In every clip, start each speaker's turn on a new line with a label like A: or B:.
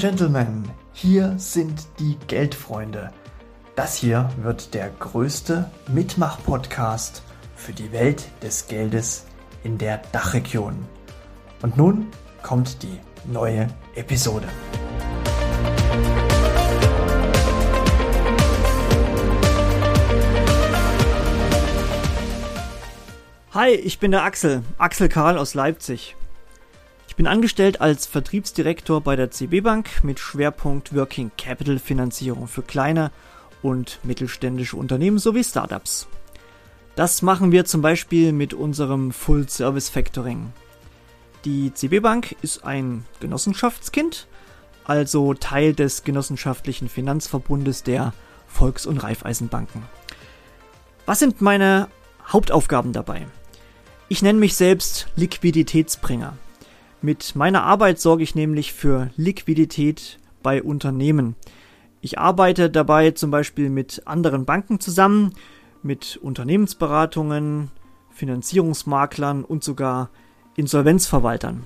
A: Gentlemen, hier sind die Geldfreunde. Das hier wird der größte Mitmach-Podcast für die Welt des Geldes in der Dachregion. Und nun kommt die neue Episode.
B: Hi, ich bin der Axel, Axel Karl aus Leipzig. Ich bin angestellt als Vertriebsdirektor bei der CB Bank mit Schwerpunkt Working Capital Finanzierung für kleine und mittelständische Unternehmen sowie Startups. Das machen wir zum Beispiel mit unserem Full Service Factoring. Die CB Bank ist ein Genossenschaftskind, also Teil des genossenschaftlichen Finanzverbundes der Volks- und Raiffeisenbanken. Was sind meine Hauptaufgaben dabei? Ich nenne mich selbst Liquiditätsbringer. Mit meiner Arbeit sorge ich nämlich für Liquidität bei Unternehmen. Ich arbeite dabei zum Beispiel mit anderen Banken zusammen, mit Unternehmensberatungen, Finanzierungsmaklern und sogar Insolvenzverwaltern.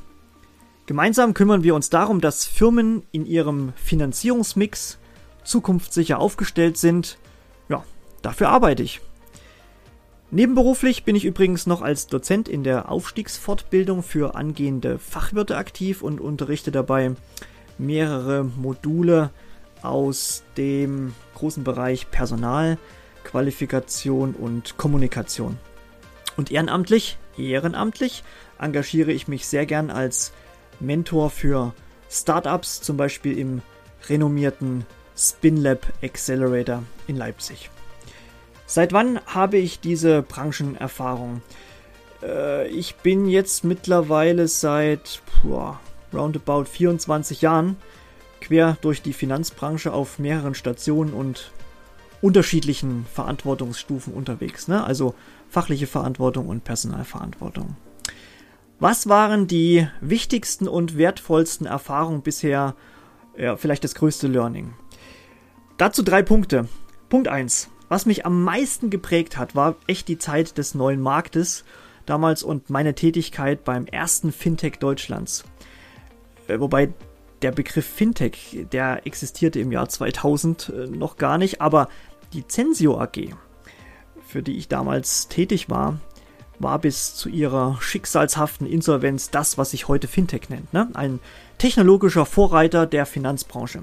B: Gemeinsam kümmern wir uns darum, dass Firmen in ihrem Finanzierungsmix zukunftssicher aufgestellt sind. Ja, dafür arbeite ich. Nebenberuflich bin ich übrigens noch als Dozent in der Aufstiegsfortbildung für angehende Fachwirte aktiv und unterrichte dabei mehrere Module aus dem großen Bereich Personal, Qualifikation und Kommunikation. Und ehrenamtlich, ehrenamtlich engagiere ich mich sehr gern als Mentor für Startups, zum Beispiel im renommierten SpinLab Accelerator in Leipzig. Seit wann habe ich diese Branchenerfahrung? Äh, ich bin jetzt mittlerweile seit boah, roundabout 24 Jahren quer durch die Finanzbranche auf mehreren Stationen und unterschiedlichen Verantwortungsstufen unterwegs. Ne? Also fachliche Verantwortung und Personalverantwortung. Was waren die wichtigsten und wertvollsten Erfahrungen bisher? Ja, vielleicht das größte Learning. Dazu drei Punkte. Punkt 1. Was mich am meisten geprägt hat, war echt die Zeit des neuen Marktes damals und meine Tätigkeit beim ersten Fintech Deutschlands. Äh, wobei der Begriff Fintech, der existierte im Jahr 2000 äh, noch gar nicht, aber die Censio AG, für die ich damals tätig war, war bis zu ihrer schicksalshaften Insolvenz das, was sich heute Fintech nennt. Ne? Ein technologischer Vorreiter der Finanzbranche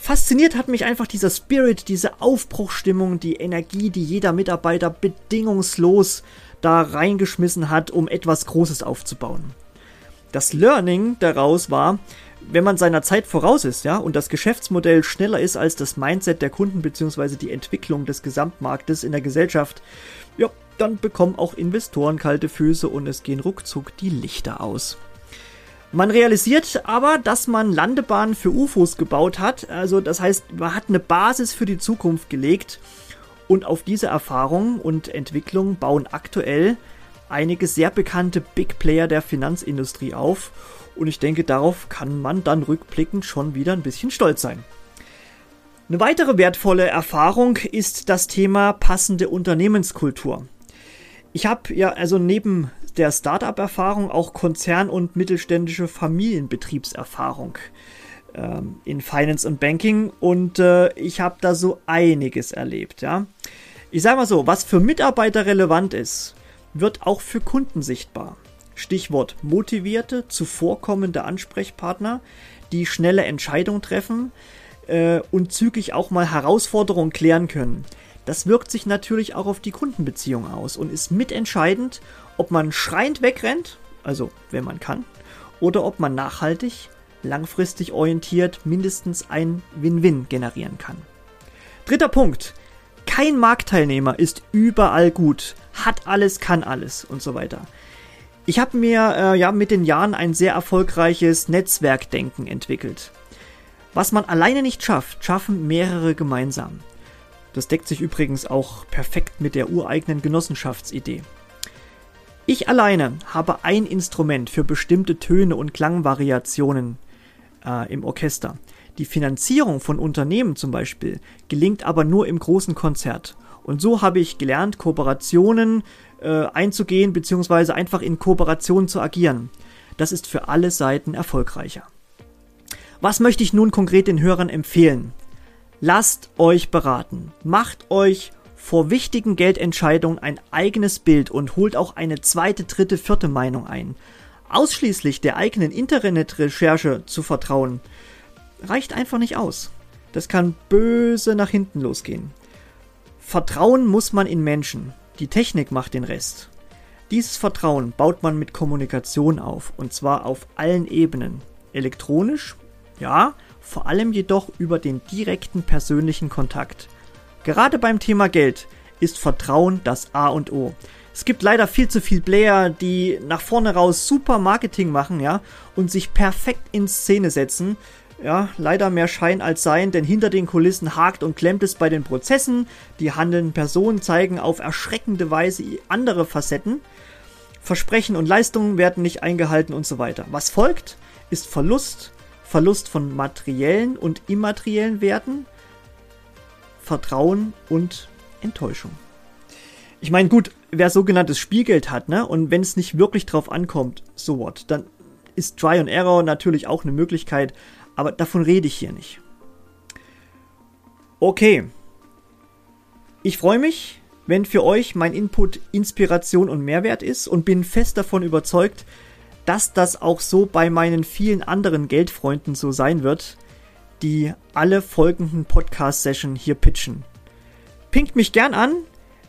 B: fasziniert hat mich einfach dieser Spirit, diese Aufbruchstimmung, die Energie, die jeder Mitarbeiter bedingungslos da reingeschmissen hat, um etwas Großes aufzubauen. Das Learning daraus war, wenn man seiner Zeit voraus ist, ja, und das Geschäftsmodell schneller ist als das Mindset der Kunden bzw. die Entwicklung des Gesamtmarktes in der Gesellschaft, ja, dann bekommen auch Investoren kalte Füße und es gehen ruckzuck die Lichter aus. Man realisiert aber, dass man Landebahnen für UFOs gebaut hat. Also das heißt, man hat eine Basis für die Zukunft gelegt. Und auf diese Erfahrung und Entwicklung bauen aktuell einige sehr bekannte Big Player der Finanzindustrie auf. Und ich denke, darauf kann man dann rückblickend schon wieder ein bisschen stolz sein. Eine weitere wertvolle Erfahrung ist das Thema passende Unternehmenskultur. Ich habe ja also neben der Startup-Erfahrung auch Konzern- und mittelständische Familienbetriebserfahrung ähm, in Finance und Banking und äh, ich habe da so einiges erlebt, ja. Ich sage mal so, was für Mitarbeiter relevant ist, wird auch für Kunden sichtbar. Stichwort motivierte, zuvorkommende Ansprechpartner, die schnelle Entscheidungen treffen äh, und zügig auch mal Herausforderungen klären können. Das wirkt sich natürlich auch auf die Kundenbeziehung aus und ist mitentscheidend, ob man schreiend wegrennt, also wenn man kann, oder ob man nachhaltig, langfristig orientiert mindestens ein Win-Win generieren kann. Dritter Punkt. Kein Marktteilnehmer ist überall gut, hat alles, kann alles und so weiter. Ich habe mir äh, ja mit den Jahren ein sehr erfolgreiches Netzwerkdenken entwickelt. Was man alleine nicht schafft, schaffen mehrere gemeinsam. Das deckt sich übrigens auch perfekt mit der ureigenen Genossenschaftsidee. Ich alleine habe ein Instrument für bestimmte Töne und Klangvariationen äh, im Orchester. Die Finanzierung von Unternehmen zum Beispiel gelingt aber nur im großen Konzert. Und so habe ich gelernt, Kooperationen äh, einzugehen bzw. einfach in Kooperation zu agieren. Das ist für alle Seiten erfolgreicher. Was möchte ich nun konkret den Hörern empfehlen? Lasst euch beraten. Macht euch vor wichtigen Geldentscheidungen ein eigenes Bild und holt auch eine zweite, dritte, vierte Meinung ein. Ausschließlich der eigenen Internetrecherche zu vertrauen, reicht einfach nicht aus. Das kann böse nach hinten losgehen. Vertrauen muss man in Menschen. Die Technik macht den Rest. Dieses Vertrauen baut man mit Kommunikation auf, und zwar auf allen Ebenen. Elektronisch, ja, vor allem jedoch über den direkten persönlichen Kontakt. Gerade beim Thema Geld ist Vertrauen das A und O. Es gibt leider viel zu viel Player, die nach vorne raus super Marketing machen, ja, und sich perfekt in Szene setzen. Ja, leider mehr Schein als Sein, denn hinter den Kulissen hakt und klemmt es bei den Prozessen. Die handelnden Personen zeigen auf erschreckende Weise andere Facetten. Versprechen und Leistungen werden nicht eingehalten und so weiter. Was folgt, ist Verlust, Verlust von materiellen und immateriellen Werten, Vertrauen und Enttäuschung. Ich meine, gut, wer sogenanntes Spielgeld hat, ne, und wenn es nicht wirklich drauf ankommt, so what, dann ist Try and Error natürlich auch eine Möglichkeit, aber davon rede ich hier nicht. Okay. Ich freue mich, wenn für euch mein Input Inspiration und Mehrwert ist und bin fest davon überzeugt, dass das auch so bei meinen vielen anderen Geldfreunden so sein wird, die alle folgenden Podcast-Session hier pitchen. Pinkt mich gern an,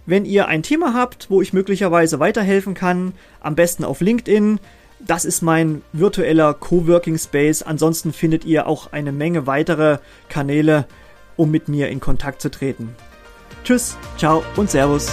B: wenn ihr ein Thema habt, wo ich möglicherweise weiterhelfen kann. Am besten auf LinkedIn. Das ist mein virtueller Coworking Space. Ansonsten findet ihr auch eine Menge weitere Kanäle, um mit mir in Kontakt zu treten. Tschüss, ciao und Servus.